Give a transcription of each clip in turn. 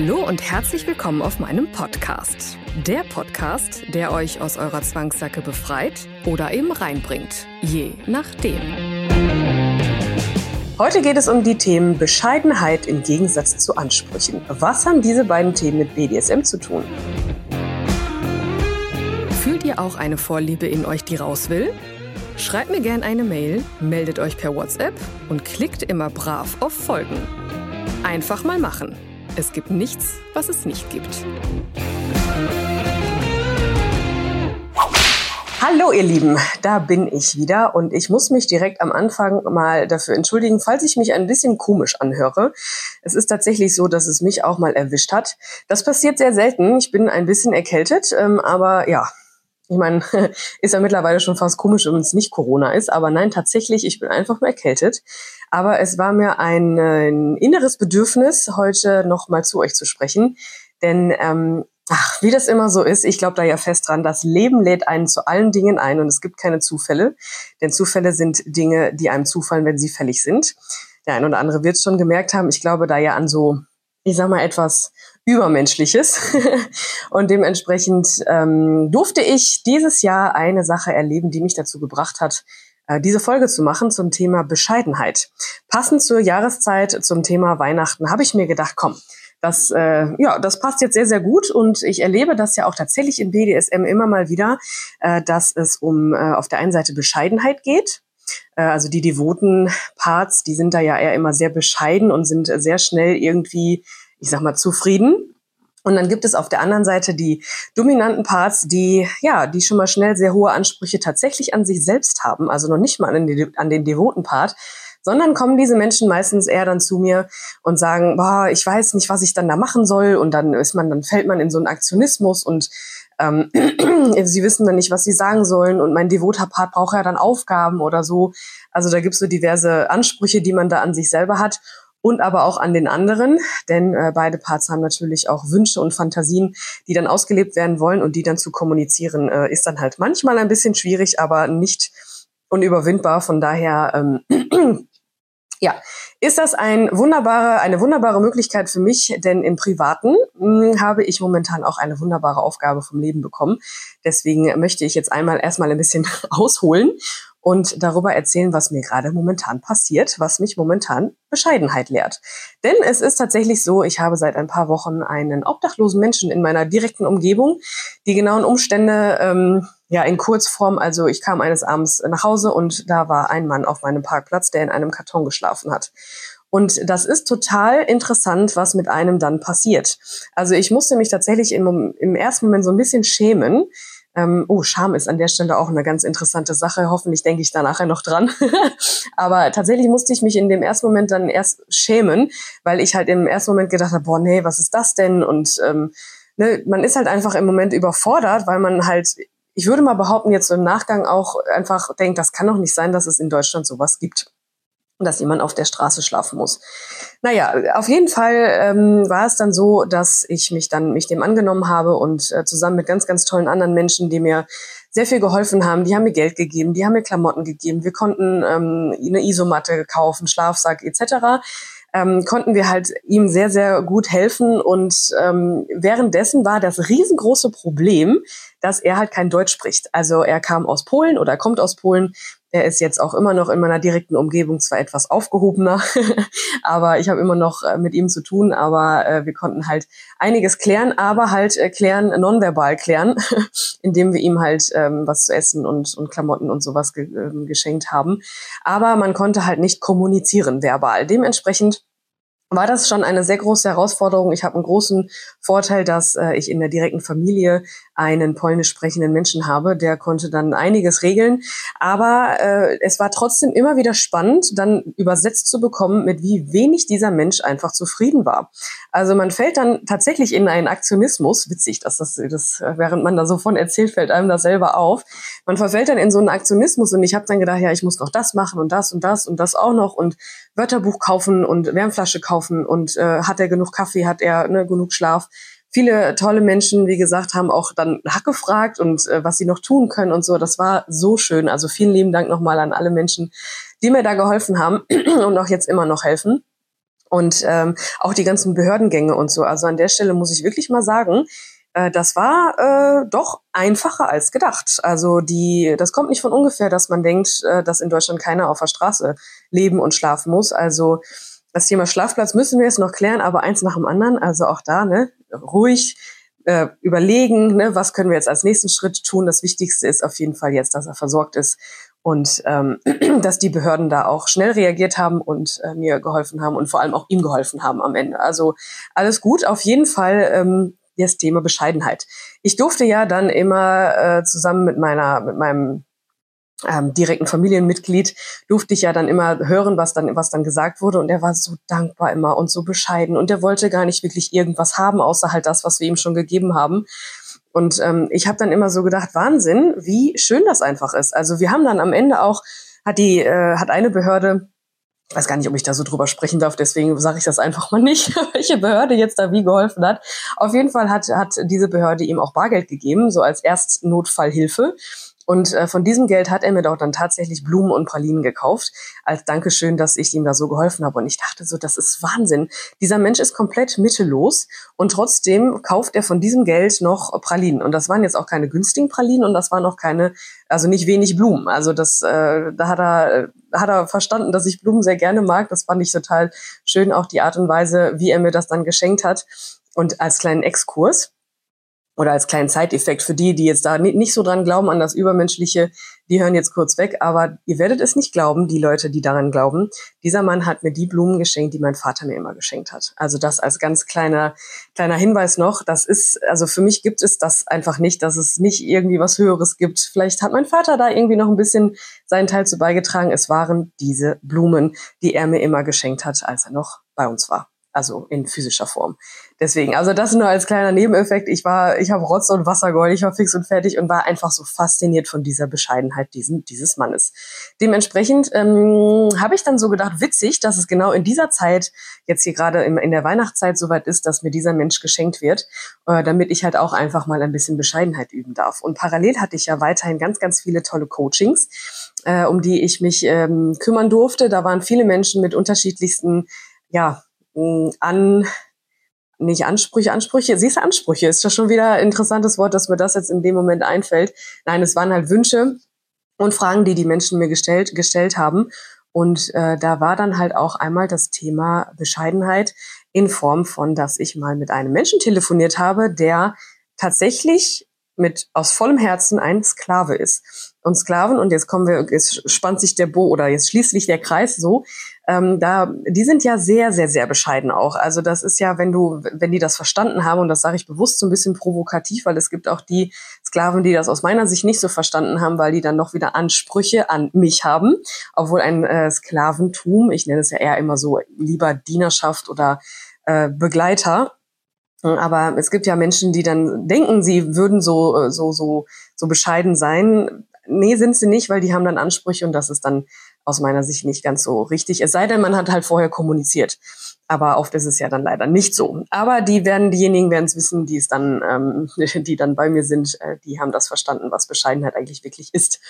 Hallo und herzlich willkommen auf meinem Podcast. Der Podcast, der euch aus eurer Zwangssacke befreit oder eben reinbringt. Je nachdem. Heute geht es um die Themen Bescheidenheit im Gegensatz zu Ansprüchen. Was haben diese beiden Themen mit BDSM zu tun? Fühlt ihr auch eine Vorliebe in euch, die raus will? Schreibt mir gerne eine Mail, meldet euch per WhatsApp und klickt immer brav auf Folgen. Einfach mal machen. Es gibt nichts, was es nicht gibt. Hallo ihr Lieben, da bin ich wieder und ich muss mich direkt am Anfang mal dafür entschuldigen, falls ich mich ein bisschen komisch anhöre. Es ist tatsächlich so, dass es mich auch mal erwischt hat. Das passiert sehr selten. Ich bin ein bisschen erkältet, ähm, aber ja, ich meine, ist ja mittlerweile schon fast komisch, wenn es nicht Corona ist. Aber nein, tatsächlich, ich bin einfach nur erkältet. Aber es war mir ein, ein inneres Bedürfnis, heute noch mal zu euch zu sprechen. Denn ähm, Ach, wie das immer so ist, ich glaube da ja fest dran, das Leben lädt einen zu allen Dingen ein und es gibt keine Zufälle, denn Zufälle sind Dinge, die einem zufallen, wenn sie fällig sind. Der ein oder andere wird es schon gemerkt haben, ich glaube da ja an so, ich sag mal, etwas Übermenschliches. und dementsprechend ähm, durfte ich dieses Jahr eine Sache erleben, die mich dazu gebracht hat, äh, diese Folge zu machen zum Thema Bescheidenheit. Passend zur Jahreszeit, zum Thema Weihnachten, habe ich mir gedacht, komm, das, äh, ja, das passt jetzt sehr, sehr gut und ich erlebe das ja auch tatsächlich im BDSM immer mal wieder, äh, dass es um äh, auf der einen Seite Bescheidenheit geht. Äh, also die devoten Parts, die sind da ja eher immer sehr bescheiden und sind sehr schnell irgendwie, ich sag mal, zufrieden. Und dann gibt es auf der anderen Seite die dominanten Parts, die ja, die schon mal schnell sehr hohe Ansprüche tatsächlich an sich selbst haben, also noch nicht mal an den, an den devoten Part, sondern kommen diese Menschen meistens eher dann zu mir und sagen, boah, ich weiß nicht, was ich dann da machen soll und dann ist man, dann fällt man in so einen Aktionismus und ähm, sie wissen dann nicht, was sie sagen sollen und mein devoter Part braucht ja dann Aufgaben oder so. Also da gibt es so diverse Ansprüche, die man da an sich selber hat und aber auch an den anderen, denn äh, beide Parts haben natürlich auch Wünsche und Fantasien, die dann ausgelebt werden wollen und die dann zu kommunizieren, äh, ist dann halt manchmal ein bisschen schwierig, aber nicht unüberwindbar. Von daher ähm, ja, ist das ein wunderbare, eine wunderbare Möglichkeit für mich, denn im Privaten mh, hm, habe ich momentan auch eine wunderbare Aufgabe vom Leben bekommen. Deswegen möchte ich jetzt einmal erstmal ein bisschen ausholen und darüber erzählen, was mir gerade momentan passiert, was mich momentan Bescheidenheit lehrt. Denn es ist tatsächlich so, ich habe seit ein paar Wochen einen obdachlosen Menschen in meiner direkten Umgebung. Die genauen Umstände ähm, ja in Kurzform, also ich kam eines Abends nach Hause und da war ein Mann auf meinem Parkplatz, der in einem Karton geschlafen hat. Und das ist total interessant, was mit einem dann passiert. Also ich musste mich tatsächlich im, im ersten Moment so ein bisschen schämen, ähm, oh, Scham ist an der Stelle auch eine ganz interessante Sache. Hoffentlich denke ich da nachher noch dran. Aber tatsächlich musste ich mich in dem ersten Moment dann erst schämen, weil ich halt im ersten Moment gedacht habe, boah, nee, was ist das denn? Und ähm, ne, man ist halt einfach im Moment überfordert, weil man halt, ich würde mal behaupten, jetzt so im Nachgang auch einfach denkt, das kann doch nicht sein, dass es in Deutschland sowas gibt dass jemand auf der Straße schlafen muss. Naja, auf jeden Fall ähm, war es dann so, dass ich mich dann mich dem angenommen habe und äh, zusammen mit ganz, ganz tollen anderen Menschen, die mir sehr viel geholfen haben, die haben mir Geld gegeben, die haben mir Klamotten gegeben, wir konnten ähm, eine Isomatte kaufen, Schlafsack etc ähm, konnten wir halt ihm sehr, sehr gut helfen. Und ähm, währenddessen war das riesengroße Problem, dass er halt kein Deutsch spricht. Also er kam aus Polen oder kommt aus Polen. Er ist jetzt auch immer noch in meiner direkten Umgebung zwar etwas aufgehobener, aber ich habe immer noch äh, mit ihm zu tun. Aber äh, wir konnten halt einiges klären, aber halt äh, klären, nonverbal klären, indem wir ihm halt ähm, was zu essen und, und Klamotten und sowas ge äh, geschenkt haben. Aber man konnte halt nicht kommunizieren verbal. Dementsprechend war das schon eine sehr große Herausforderung. Ich habe einen großen Vorteil, dass äh, ich in der direkten Familie einen polnisch sprechenden Menschen habe. Der konnte dann einiges regeln. Aber äh, es war trotzdem immer wieder spannend, dann übersetzt zu bekommen, mit wie wenig dieser Mensch einfach zufrieden war. Also man fällt dann tatsächlich in einen Aktionismus. Witzig, dass das, das während man da so von erzählt, fällt einem das selber auf. Man verfällt dann in so einen Aktionismus und ich habe dann gedacht, ja, ich muss noch das machen und das und das und das auch noch und Wörterbuch kaufen und Wärmflasche kaufen und äh, hat er genug Kaffee, hat er ne, genug Schlaf viele tolle Menschen, wie gesagt, haben auch dann nachgefragt und äh, was sie noch tun können und so. Das war so schön. Also vielen lieben Dank nochmal an alle Menschen, die mir da geholfen haben und auch jetzt immer noch helfen. Und ähm, auch die ganzen Behördengänge und so. Also an der Stelle muss ich wirklich mal sagen, äh, das war äh, doch einfacher als gedacht. Also die, das kommt nicht von ungefähr, dass man denkt, äh, dass in Deutschland keiner auf der Straße leben und schlafen muss. Also das Thema Schlafplatz müssen wir jetzt noch klären, aber eins nach dem anderen. Also auch da, ne, ruhig äh, überlegen, ne, was können wir jetzt als nächsten Schritt tun. Das Wichtigste ist auf jeden Fall jetzt, dass er versorgt ist und ähm, dass die Behörden da auch schnell reagiert haben und äh, mir geholfen haben und vor allem auch ihm geholfen haben am Ende. Also alles gut, auf jeden Fall ähm, das Thema Bescheidenheit. Ich durfte ja dann immer äh, zusammen mit meiner, mit meinem ähm, direkten Familienmitglied durfte ich ja dann immer hören, was dann, was dann gesagt wurde. Und er war so dankbar immer und so bescheiden. Und er wollte gar nicht wirklich irgendwas haben, außer halt das, was wir ihm schon gegeben haben. Und ähm, ich habe dann immer so gedacht, Wahnsinn, wie schön das einfach ist. Also wir haben dann am Ende auch, hat die, äh, hat eine Behörde, weiß gar nicht, ob ich da so drüber sprechen darf, deswegen sage ich das einfach mal nicht, welche Behörde jetzt da wie geholfen hat. Auf jeden Fall hat, hat diese Behörde ihm auch Bargeld gegeben, so als Erstnotfallhilfe. Und äh, von diesem Geld hat er mir doch dann tatsächlich Blumen und Pralinen gekauft, als Dankeschön, dass ich ihm da so geholfen habe. Und ich dachte so, das ist Wahnsinn. Dieser Mensch ist komplett mittellos und trotzdem kauft er von diesem Geld noch Pralinen. Und das waren jetzt auch keine günstigen Pralinen und das waren auch keine, also nicht wenig Blumen. Also das, äh, da hat er, hat er verstanden, dass ich Blumen sehr gerne mag. Das fand ich total schön, auch die Art und Weise, wie er mir das dann geschenkt hat. Und als kleinen Exkurs oder als kleinen Zeiteffekt für die, die jetzt da nicht so dran glauben an das Übermenschliche, die hören jetzt kurz weg, aber ihr werdet es nicht glauben, die Leute, die daran glauben. Dieser Mann hat mir die Blumen geschenkt, die mein Vater mir immer geschenkt hat. Also das als ganz kleiner, kleiner Hinweis noch. Das ist, also für mich gibt es das einfach nicht, dass es nicht irgendwie was Höheres gibt. Vielleicht hat mein Vater da irgendwie noch ein bisschen seinen Teil zu beigetragen. Es waren diese Blumen, die er mir immer geschenkt hat, als er noch bei uns war also in physischer Form. Deswegen, also das nur als kleiner Nebeneffekt. Ich war, ich habe Rotz und Wasser geholt, ich war fix und fertig und war einfach so fasziniert von dieser Bescheidenheit diesen, dieses Mannes. Dementsprechend ähm, habe ich dann so gedacht, witzig, dass es genau in dieser Zeit, jetzt hier gerade in, in der Weihnachtszeit soweit ist, dass mir dieser Mensch geschenkt wird, äh, damit ich halt auch einfach mal ein bisschen Bescheidenheit üben darf. Und parallel hatte ich ja weiterhin ganz, ganz viele tolle Coachings, äh, um die ich mich ähm, kümmern durfte. Da waren viele Menschen mit unterschiedlichsten ja, an nicht Ansprüche, Ansprüche, siehst du Ansprüche, ist das schon wieder ein interessantes Wort, dass mir das jetzt in dem Moment einfällt. Nein, es waren halt Wünsche und Fragen, die die Menschen mir gestellt, gestellt haben. Und äh, da war dann halt auch einmal das Thema Bescheidenheit in Form von, dass ich mal mit einem Menschen telefoniert habe, der tatsächlich mit aus vollem Herzen ein Sklave ist. Und Sklaven, und jetzt kommen wir, jetzt spannt sich der Bo oder jetzt schließt sich der Kreis so, ähm, da, die sind ja sehr, sehr, sehr bescheiden auch. Also das ist ja, wenn du, wenn die das verstanden haben, und das sage ich bewusst so ein bisschen provokativ, weil es gibt auch die Sklaven, die das aus meiner Sicht nicht so verstanden haben, weil die dann noch wieder Ansprüche an mich haben, obwohl ein äh, Sklaventum, ich nenne es ja eher immer so lieber Dienerschaft oder äh, Begleiter, aber es gibt ja Menschen, die dann denken, sie würden so, äh, so, so, so bescheiden sein. Nee, sind sie nicht, weil die haben dann Ansprüche und das ist dann aus meiner Sicht nicht ganz so richtig. Es sei denn, man hat halt vorher kommuniziert. Aber oft ist es ja dann leider nicht so. Aber die werden, diejenigen werden es wissen, die es dann, ähm, die dann bei mir sind, äh, die haben das verstanden, was Bescheidenheit eigentlich wirklich ist.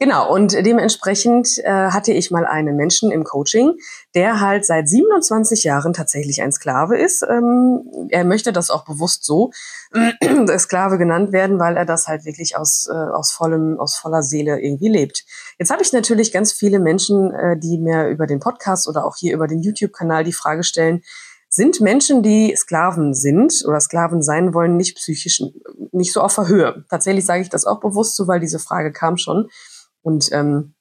Genau, und dementsprechend äh, hatte ich mal einen Menschen im Coaching, der halt seit 27 Jahren tatsächlich ein Sklave ist. Ähm, er möchte das auch bewusst so äh, Sklave genannt werden, weil er das halt wirklich aus, äh, aus, vollem, aus voller Seele irgendwie lebt. Jetzt habe ich natürlich ganz viele Menschen, äh, die mir über den Podcast oder auch hier über den YouTube-Kanal die Frage stellen, sind Menschen, die Sklaven sind oder Sklaven sein wollen, nicht psychisch, nicht so auf der Höhe. Tatsächlich sage ich das auch bewusst so, weil diese Frage kam schon. Und ähm,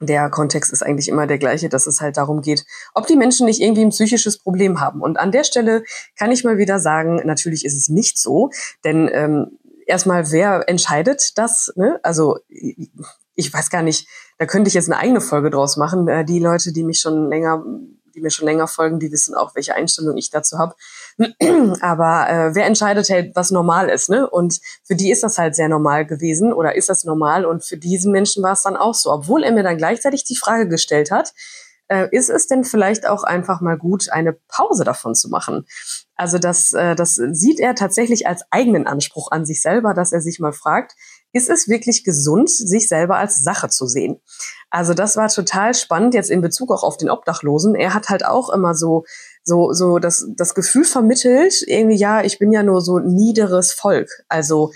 der Kontext ist eigentlich immer der gleiche, dass es halt darum geht, ob die Menschen nicht irgendwie ein psychisches Problem haben. Und an der Stelle kann ich mal wieder sagen, natürlich ist es nicht so, denn ähm, erstmal, wer entscheidet das? Ne? Also ich weiß gar nicht, da könnte ich jetzt eine eigene Folge draus machen. Äh, die Leute, die mich schon länger, die mir schon länger folgen, die wissen auch, welche Einstellung ich dazu habe. Aber äh, wer entscheidet halt, was normal ist, ne? Und für die ist das halt sehr normal gewesen oder ist das normal? Und für diesen Menschen war es dann auch so, obwohl er mir dann gleichzeitig die Frage gestellt hat, äh, ist es denn vielleicht auch einfach mal gut, eine Pause davon zu machen? Also das, äh, das sieht er tatsächlich als eigenen Anspruch an sich selber, dass er sich mal fragt, ist es wirklich gesund, sich selber als Sache zu sehen? Also das war total spannend jetzt in Bezug auch auf den Obdachlosen. Er hat halt auch immer so so so das das Gefühl vermittelt, irgendwie ja, ich bin ja nur so niederes Volk. Also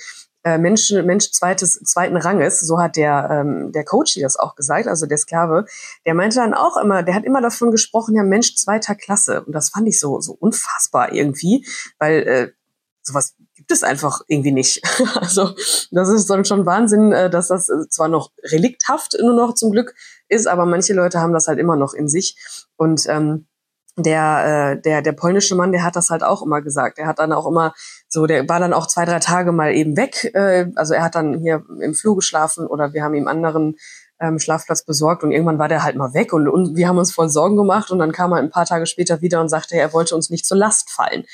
äh, Mensch, Mensch zweites, zweiten Ranges, so hat der, ähm, der Coach das auch gesagt, also der Sklave, der meinte dann auch immer, der hat immer davon gesprochen, ja, Mensch zweiter Klasse. Und das fand ich so, so unfassbar irgendwie, weil äh, sowas gibt es einfach irgendwie nicht. also das ist dann schon Wahnsinn, äh, dass das äh, zwar noch relikthaft nur noch zum Glück ist, aber manche Leute haben das halt immer noch in sich. Und ähm, der, äh, der, der polnische Mann, der hat das halt auch immer gesagt. Er hat dann auch immer so, der war dann auch zwei, drei Tage mal eben weg. Äh, also er hat dann hier im Flur geschlafen oder wir haben ihm anderen ähm, Schlafplatz besorgt und irgendwann war der halt mal weg und, und wir haben uns voll Sorgen gemacht und dann kam er ein paar Tage später wieder und sagte, er wollte uns nicht zur Last fallen.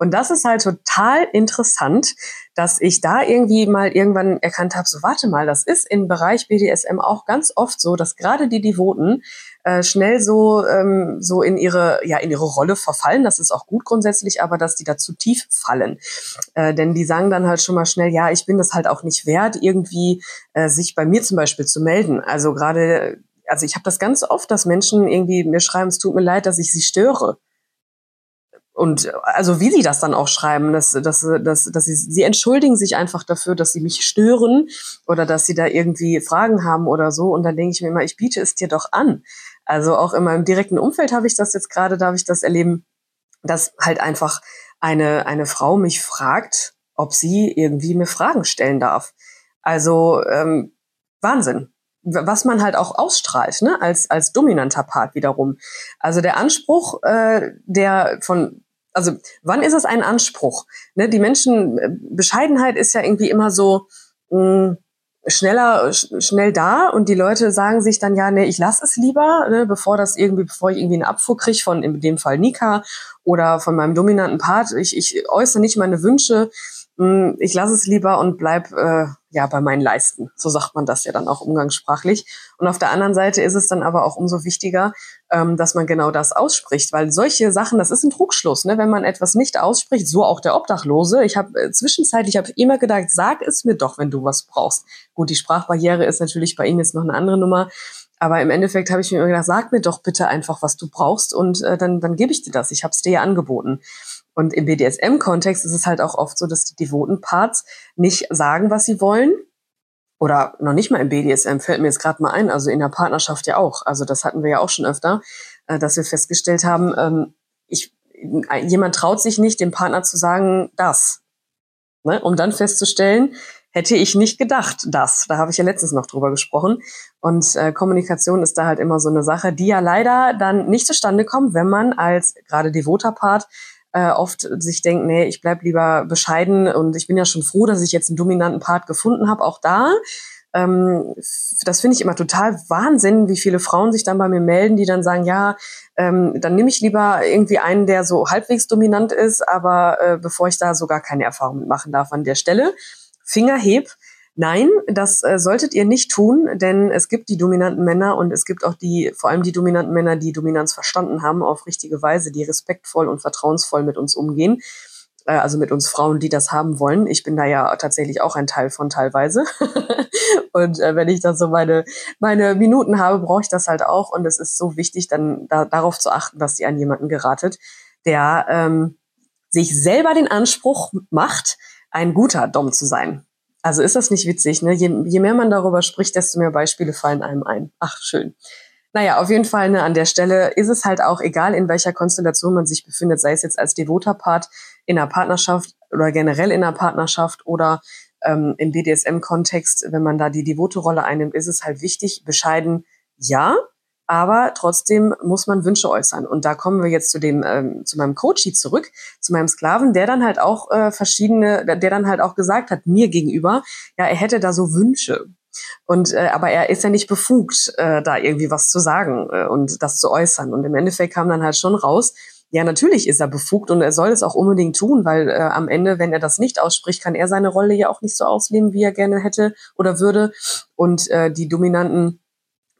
Und das ist halt total interessant, dass ich da irgendwie mal irgendwann erkannt habe, so warte mal, das ist im Bereich BDSM auch ganz oft so, dass gerade die Devoten äh, schnell so ähm, so in ihre ja in ihre Rolle verfallen. Das ist auch gut grundsätzlich, aber dass die da zu tief fallen, äh, denn die sagen dann halt schon mal schnell, ja, ich bin das halt auch nicht wert, irgendwie äh, sich bei mir zum Beispiel zu melden. Also gerade also ich habe das ganz oft, dass Menschen irgendwie mir schreiben, es tut mir leid, dass ich sie störe. Und also wie sie das dann auch schreiben, dass, dass, dass, dass sie, sie entschuldigen sich einfach dafür, dass sie mich stören oder dass sie da irgendwie Fragen haben oder so. Und dann denke ich mir immer, ich biete es dir doch an. Also auch in meinem direkten Umfeld habe ich das jetzt gerade, darf ich das erleben, dass halt einfach eine, eine Frau mich fragt, ob sie irgendwie mir Fragen stellen darf. Also ähm, Wahnsinn was man halt auch ausstrahlt, ne, als, als dominanter Part wiederum. Also der Anspruch, äh, der von, also wann ist es ein Anspruch? Ne, die Menschen, äh, Bescheidenheit ist ja irgendwie immer so mh, mm, schneller, sch schnell da und die Leute sagen sich dann, ja, nee, ich lass es lieber, ne, bevor das irgendwie, bevor ich irgendwie eine Abfuhr kriege von in dem Fall Nika oder von meinem dominanten Part. Ich, ich äußere nicht meine Wünsche, mh, ich lasse es lieber und bleib äh, ja, bei meinen Leisten. So sagt man das ja dann auch umgangssprachlich. Und auf der anderen Seite ist es dann aber auch umso wichtiger, ähm, dass man genau das ausspricht, weil solche Sachen, das ist ein Trugschluss, ne? wenn man etwas nicht ausspricht, so auch der Obdachlose. Ich habe äh, zwischenzeitlich habe immer gedacht, sag es mir doch, wenn du was brauchst. Gut, die Sprachbarriere ist natürlich bei ihm jetzt noch eine andere Nummer. Aber im Endeffekt habe ich mir immer gedacht, sag mir doch bitte einfach, was du brauchst und äh, dann, dann gebe ich dir das. Ich habe es dir ja angeboten. Und im BDSM-Kontext ist es halt auch oft so, dass die devoten Parts nicht sagen, was sie wollen. Oder noch nicht mal im BDSM fällt mir jetzt gerade mal ein, also in der Partnerschaft ja auch. Also das hatten wir ja auch schon öfter, äh, dass wir festgestellt haben, ähm, ich, jemand traut sich nicht, dem Partner zu sagen, das. Ne? Um dann festzustellen, hätte ich nicht gedacht, das. Da habe ich ja letztens noch drüber gesprochen. Und äh, Kommunikation ist da halt immer so eine Sache, die ja leider dann nicht zustande kommt, wenn man als gerade devoter Part äh, oft sich denkt, nee, ich bleib lieber bescheiden und ich bin ja schon froh, dass ich jetzt einen dominanten Part gefunden habe, auch da. Ähm, das finde ich immer total Wahnsinn, wie viele Frauen sich dann bei mir melden, die dann sagen, ja, ähm, dann nehme ich lieber irgendwie einen, der so halbwegs dominant ist, aber äh, bevor ich da so gar keine Erfahrung mitmachen darf an der Stelle. Finger heb, Nein, das äh, solltet ihr nicht tun, denn es gibt die dominanten Männer und es gibt auch die, vor allem die dominanten Männer, die Dominanz verstanden haben auf richtige Weise, die respektvoll und vertrauensvoll mit uns umgehen. Äh, also mit uns Frauen, die das haben wollen. Ich bin da ja tatsächlich auch ein Teil von teilweise. und äh, wenn ich da so meine, meine Minuten habe, brauche ich das halt auch. Und es ist so wichtig, dann da, darauf zu achten, dass ihr an jemanden geratet, der ähm, sich selber den Anspruch macht, ein guter Dom zu sein. Also ist das nicht witzig, ne? Je, je mehr man darüber spricht, desto mehr Beispiele fallen einem ein. Ach, schön. Naja, auf jeden Fall ne, an der Stelle ist es halt auch egal, in welcher Konstellation man sich befindet, sei es jetzt als devoter Part in einer Partnerschaft oder generell in einer Partnerschaft oder ähm, im BDSM-Kontext, wenn man da die devote Rolle einnimmt, ist es halt wichtig, bescheiden, ja, aber trotzdem muss man Wünsche äußern. Und da kommen wir jetzt zu dem, ähm, zu meinem Coachie zurück, zu meinem Sklaven, der dann halt auch äh, verschiedene, der dann halt auch gesagt hat, mir gegenüber, ja, er hätte da so Wünsche. Und äh, aber er ist ja nicht befugt, äh, da irgendwie was zu sagen äh, und das zu äußern. Und im Endeffekt kam dann halt schon raus, ja, natürlich ist er befugt und er soll es auch unbedingt tun, weil äh, am Ende, wenn er das nicht ausspricht, kann er seine Rolle ja auch nicht so ausleben, wie er gerne hätte oder würde. Und äh, die dominanten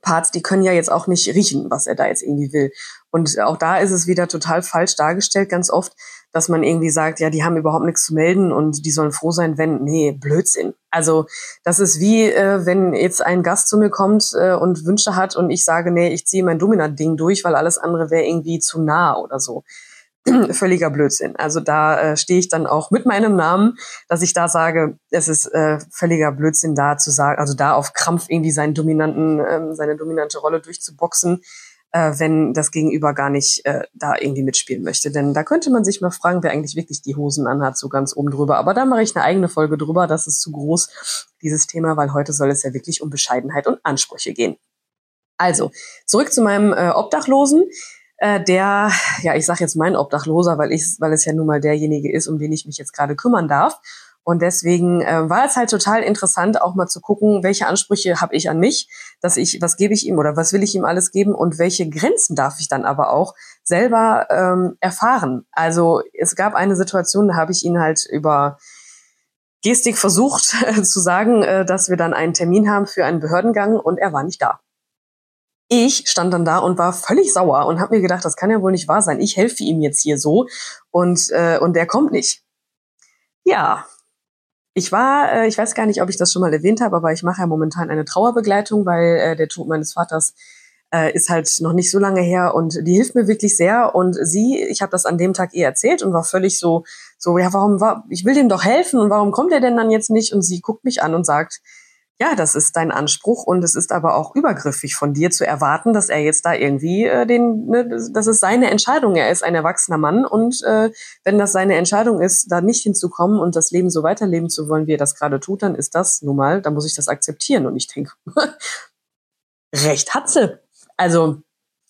Parts, die können ja jetzt auch nicht riechen, was er da jetzt irgendwie will. Und auch da ist es wieder total falsch dargestellt, ganz oft, dass man irgendwie sagt, ja, die haben überhaupt nichts zu melden und die sollen froh sein, wenn, nee, Blödsinn. Also das ist wie, äh, wenn jetzt ein Gast zu mir kommt äh, und Wünsche hat und ich sage, nee, ich ziehe mein Dominant-Ding durch, weil alles andere wäre irgendwie zu nah oder so. völliger Blödsinn. Also da äh, stehe ich dann auch mit meinem Namen, dass ich da sage, es ist äh, völliger Blödsinn, da zu sagen, also da auf Krampf irgendwie seinen dominanten, ähm, seine dominante Rolle durchzuboxen, äh, wenn das Gegenüber gar nicht äh, da irgendwie mitspielen möchte. Denn da könnte man sich mal fragen, wer eigentlich wirklich die Hosen anhat, so ganz oben drüber. Aber da mache ich eine eigene Folge drüber. Das ist zu groß, dieses Thema, weil heute soll es ja wirklich um Bescheidenheit und Ansprüche gehen. Also, zurück zu meinem äh, Obdachlosen äh, der, ja, ich sage jetzt mein Obdachloser, weil ich, weil es ja nun mal derjenige ist, um den ich mich jetzt gerade kümmern darf. Und deswegen äh, war es halt total interessant, auch mal zu gucken, welche Ansprüche habe ich an mich, dass ich, was gebe ich ihm oder was will ich ihm alles geben und welche Grenzen darf ich dann aber auch selber ähm, erfahren. Also es gab eine Situation, da habe ich ihn halt über Gestik versucht zu sagen, äh, dass wir dann einen Termin haben für einen Behördengang und er war nicht da ich stand dann da und war völlig sauer und habe mir gedacht, das kann ja wohl nicht wahr sein. Ich helfe ihm jetzt hier so und äh, und der kommt nicht. Ja, ich war, äh, ich weiß gar nicht, ob ich das schon mal erwähnt habe, aber ich mache ja momentan eine Trauerbegleitung, weil äh, der Tod meines Vaters äh, ist halt noch nicht so lange her und die hilft mir wirklich sehr. Und sie, ich habe das an dem Tag ihr erzählt und war völlig so, so ja, warum war, ich will dem doch helfen und warum kommt er denn dann jetzt nicht? Und sie guckt mich an und sagt, ja, das ist dein Anspruch und es ist aber auch übergriffig von dir zu erwarten, dass er jetzt da irgendwie äh, den, ne, das ist seine Entscheidung. Er ist ein erwachsener Mann und äh, wenn das seine Entscheidung ist, da nicht hinzukommen und das Leben so weiterleben zu wollen, wie er das gerade tut, dann ist das nun mal, dann muss ich das akzeptieren und ich denke, recht hat sie. Also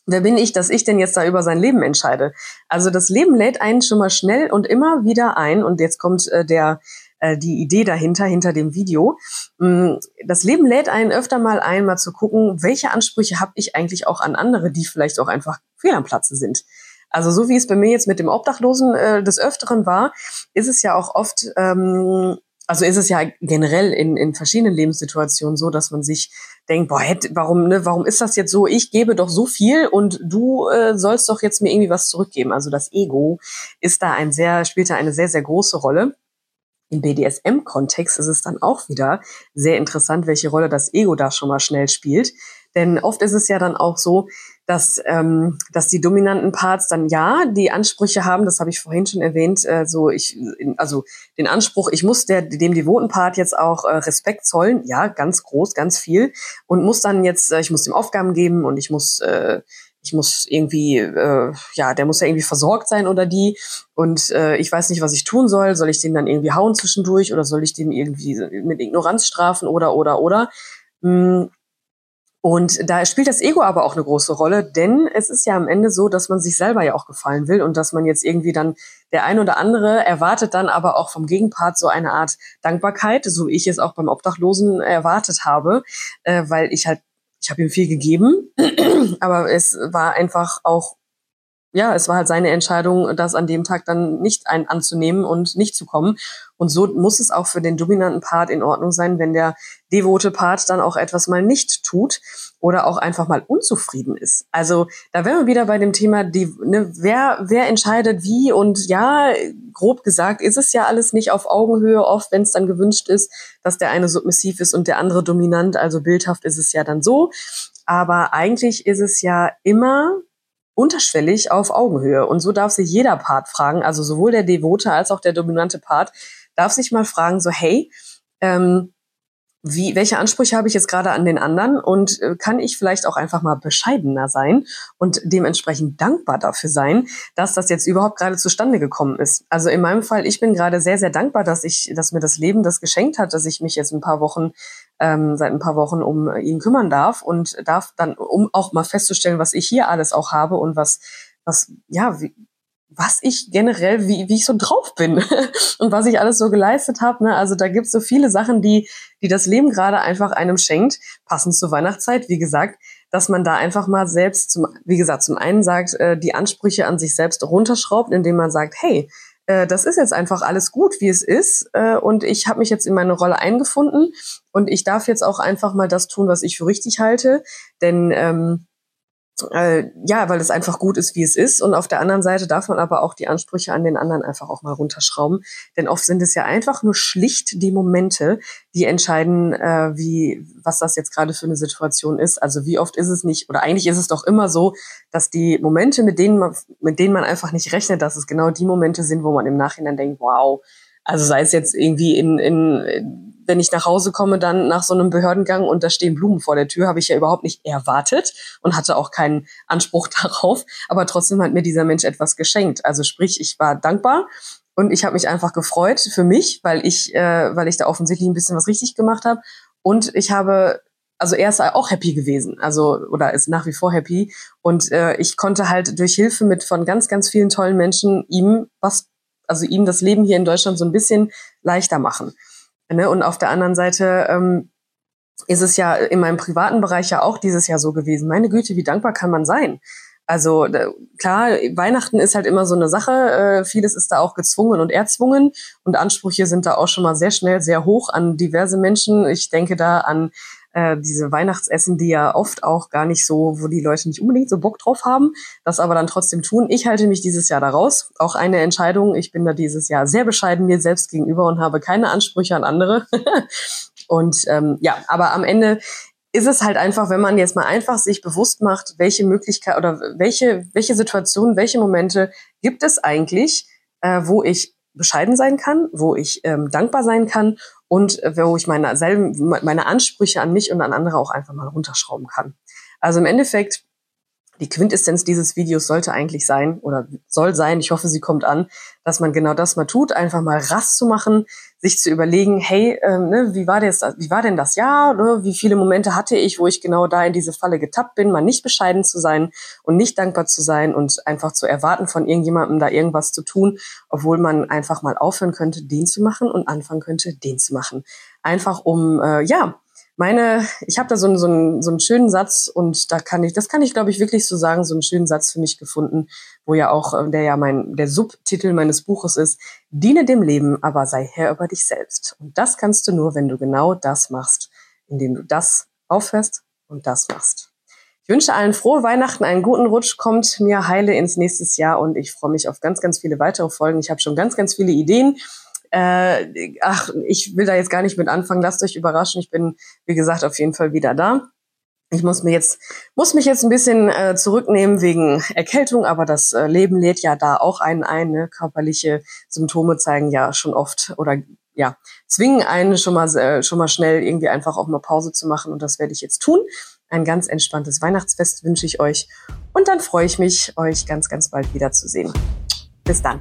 Wer bin ich, dass ich denn jetzt da über sein Leben entscheide? Also das Leben lädt einen schon mal schnell und immer wieder ein. Und jetzt kommt äh, der äh, die Idee dahinter, hinter dem Video. Mm, das Leben lädt einen öfter mal ein, mal zu gucken, welche Ansprüche habe ich eigentlich auch an andere, die vielleicht auch einfach fehl am Platze sind. Also so wie es bei mir jetzt mit dem Obdachlosen äh, des Öfteren war, ist es ja auch oft, ähm, also ist es ja generell in, in verschiedenen Lebenssituationen so, dass man sich denkt, boah, hätte, warum, ne, warum ist das jetzt so? Ich gebe doch so viel und du äh, sollst doch jetzt mir irgendwie was zurückgeben. Also das Ego ist da ein sehr, spielt da eine sehr, sehr große Rolle. Im BDSM-Kontext ist es dann auch wieder sehr interessant, welche Rolle das Ego da schon mal schnell spielt. Denn oft ist es ja dann auch so, dass, ähm, dass die dominanten Parts dann ja die Ansprüche haben, das habe ich vorhin schon erwähnt, äh, so ich, also den Anspruch, ich muss der, dem devoten Part jetzt auch äh, Respekt zollen, ja, ganz groß, ganz viel. Und muss dann jetzt, äh, ich muss ihm Aufgaben geben und ich muss äh, ich muss irgendwie, äh, ja, der muss ja irgendwie versorgt sein oder die. Und äh, ich weiß nicht, was ich tun soll. Soll ich den dann irgendwie hauen zwischendurch oder soll ich den irgendwie mit Ignoranz strafen oder oder oder? Hm. Und da spielt das Ego aber auch eine große Rolle, denn es ist ja am Ende so, dass man sich selber ja auch gefallen will und dass man jetzt irgendwie dann der ein oder andere erwartet dann aber auch vom Gegenpart so eine Art Dankbarkeit, so wie ich es auch beim Obdachlosen erwartet habe, äh, weil ich halt ich habe ihm viel gegeben, aber es war einfach auch, ja, es war halt seine Entscheidung, das an dem Tag dann nicht ein anzunehmen und nicht zu kommen. Und so muss es auch für den dominanten Part in Ordnung sein, wenn der devote Part dann auch etwas mal nicht tut oder auch einfach mal unzufrieden ist. Also da wären wir wieder bei dem Thema, die, ne, wer, wer entscheidet wie und ja, grob gesagt ist es ja alles nicht auf Augenhöhe oft, wenn es dann gewünscht ist, dass der eine submissiv ist und der andere dominant. Also bildhaft ist es ja dann so. Aber eigentlich ist es ja immer unterschwellig auf Augenhöhe. Und so darf sich jeder Part fragen, also sowohl der devote als auch der dominante Part, darf sich mal fragen, so, hey, ähm, wie, welche Ansprüche habe ich jetzt gerade an den anderen und äh, kann ich vielleicht auch einfach mal bescheidener sein und dementsprechend dankbar dafür sein, dass das jetzt überhaupt gerade zustande gekommen ist. Also in meinem Fall, ich bin gerade sehr, sehr dankbar, dass ich, dass mir das Leben das geschenkt hat, dass ich mich jetzt ein paar Wochen, ähm, seit ein paar Wochen um ihn kümmern darf und darf dann, um auch mal festzustellen, was ich hier alles auch habe und was, was, ja, wie, was ich generell, wie, wie ich so drauf bin und was ich alles so geleistet habe. Ne? Also da gibt's so viele Sachen, die, die das Leben gerade einfach einem schenkt, passend zur Weihnachtszeit, wie gesagt, dass man da einfach mal selbst, zum, wie gesagt, zum einen sagt, äh, die Ansprüche an sich selbst runterschraubt, indem man sagt, hey, äh, das ist jetzt einfach alles gut, wie es ist. Äh, und ich habe mich jetzt in meine Rolle eingefunden und ich darf jetzt auch einfach mal das tun, was ich für richtig halte. Denn ähm, äh, ja, weil es einfach gut ist, wie es ist. Und auf der anderen Seite darf man aber auch die Ansprüche an den anderen einfach auch mal runterschrauben. Denn oft sind es ja einfach nur schlicht die Momente, die entscheiden, äh, wie, was das jetzt gerade für eine Situation ist. Also wie oft ist es nicht, oder eigentlich ist es doch immer so, dass die Momente, mit denen man, mit denen man einfach nicht rechnet, dass es genau die Momente sind, wo man im Nachhinein denkt, wow, also sei es jetzt irgendwie in, in wenn ich nach Hause komme, dann nach so einem Behördengang und da stehen Blumen vor der Tür, habe ich ja überhaupt nicht erwartet und hatte auch keinen Anspruch darauf. Aber trotzdem hat mir dieser Mensch etwas geschenkt. Also sprich, ich war dankbar und ich habe mich einfach gefreut für mich, weil ich, äh, weil ich da offensichtlich ein bisschen was richtig gemacht habe. Und ich habe also er ist auch happy gewesen, also oder ist nach wie vor happy und äh, ich konnte halt durch Hilfe mit von ganz ganz vielen tollen Menschen ihm was also ihm das Leben hier in Deutschland so ein bisschen leichter machen. Ne? Und auf der anderen Seite ähm, ist es ja in meinem privaten Bereich ja auch dieses Jahr so gewesen. Meine Güte, wie dankbar kann man sein? Also klar, Weihnachten ist halt immer so eine Sache. Äh, vieles ist da auch gezwungen und erzwungen und Ansprüche sind da auch schon mal sehr schnell sehr hoch an diverse Menschen. Ich denke da an äh, diese Weihnachtsessen, die ja oft auch gar nicht so, wo die Leute nicht unbedingt so Bock drauf haben, das aber dann trotzdem tun. Ich halte mich dieses Jahr da raus. Auch eine Entscheidung. Ich bin da dieses Jahr sehr bescheiden mir selbst gegenüber und habe keine Ansprüche an andere. und ähm, ja, aber am Ende ist es halt einfach, wenn man jetzt mal einfach sich bewusst macht, welche Möglichkeit oder welche, welche Situationen, welche Momente gibt es eigentlich, äh, wo ich bescheiden sein kann, wo ich ähm, dankbar sein kann und äh, wo ich meine, selben, meine Ansprüche an mich und an andere auch einfach mal runterschrauben kann. Also im Endeffekt die Quintessenz dieses Videos sollte eigentlich sein oder soll sein, ich hoffe, sie kommt an, dass man genau das mal tut, einfach mal Rast zu machen, sich zu überlegen, hey, ähm, ne, wie war das, wie war denn das Jahr, ne? wie viele Momente hatte ich, wo ich genau da in diese Falle getappt bin, mal nicht bescheiden zu sein und nicht dankbar zu sein und einfach zu erwarten von irgendjemandem da irgendwas zu tun, obwohl man einfach mal aufhören könnte, den zu machen und anfangen könnte, den zu machen. Einfach um, äh, ja, meine, ich habe da so einen, so, einen, so einen schönen Satz und da kann ich, das kann ich glaube ich wirklich so sagen, so einen schönen Satz für mich gefunden, wo ja auch, äh, der ja mein, der Subtitel meines Buches ist, diene dem Leben, aber sei Herr über dich selbst. Und das kannst du nur, wenn du genau das machst, indem du das aufhörst und das machst. Ich wünsche allen frohe Weihnachten, einen guten Rutsch, kommt mir heile ins nächste Jahr und ich freue mich auf ganz, ganz viele weitere Folgen. Ich habe schon ganz, ganz viele Ideen äh, ach, ich will da jetzt gar nicht mit anfangen. Lasst euch überraschen. Ich bin, wie gesagt, auf jeden Fall wieder da. Ich muss mir jetzt, muss mich jetzt ein bisschen äh, zurücknehmen wegen Erkältung, aber das äh, Leben lädt ja da auch einen ein. Ne? Körperliche Symptome zeigen ja schon oft oder ja, zwingen einen schon mal, äh, schon mal schnell irgendwie einfach auch mal Pause zu machen und das werde ich jetzt tun. Ein ganz entspanntes Weihnachtsfest wünsche ich euch und dann freue ich mich, euch ganz, ganz bald wiederzusehen. Bis dann.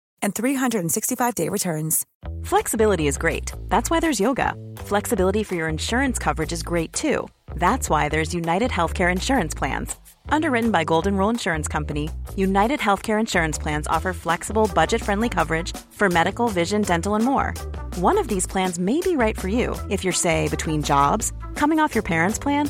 and 365 day returns. Flexibility is great. That's why there's yoga. Flexibility for your insurance coverage is great too. That's why there's United Healthcare Insurance Plans. Underwritten by Golden Rule Insurance Company, United Healthcare Insurance Plans offer flexible, budget friendly coverage for medical, vision, dental, and more. One of these plans may be right for you if you're, say, between jobs, coming off your parents' plan,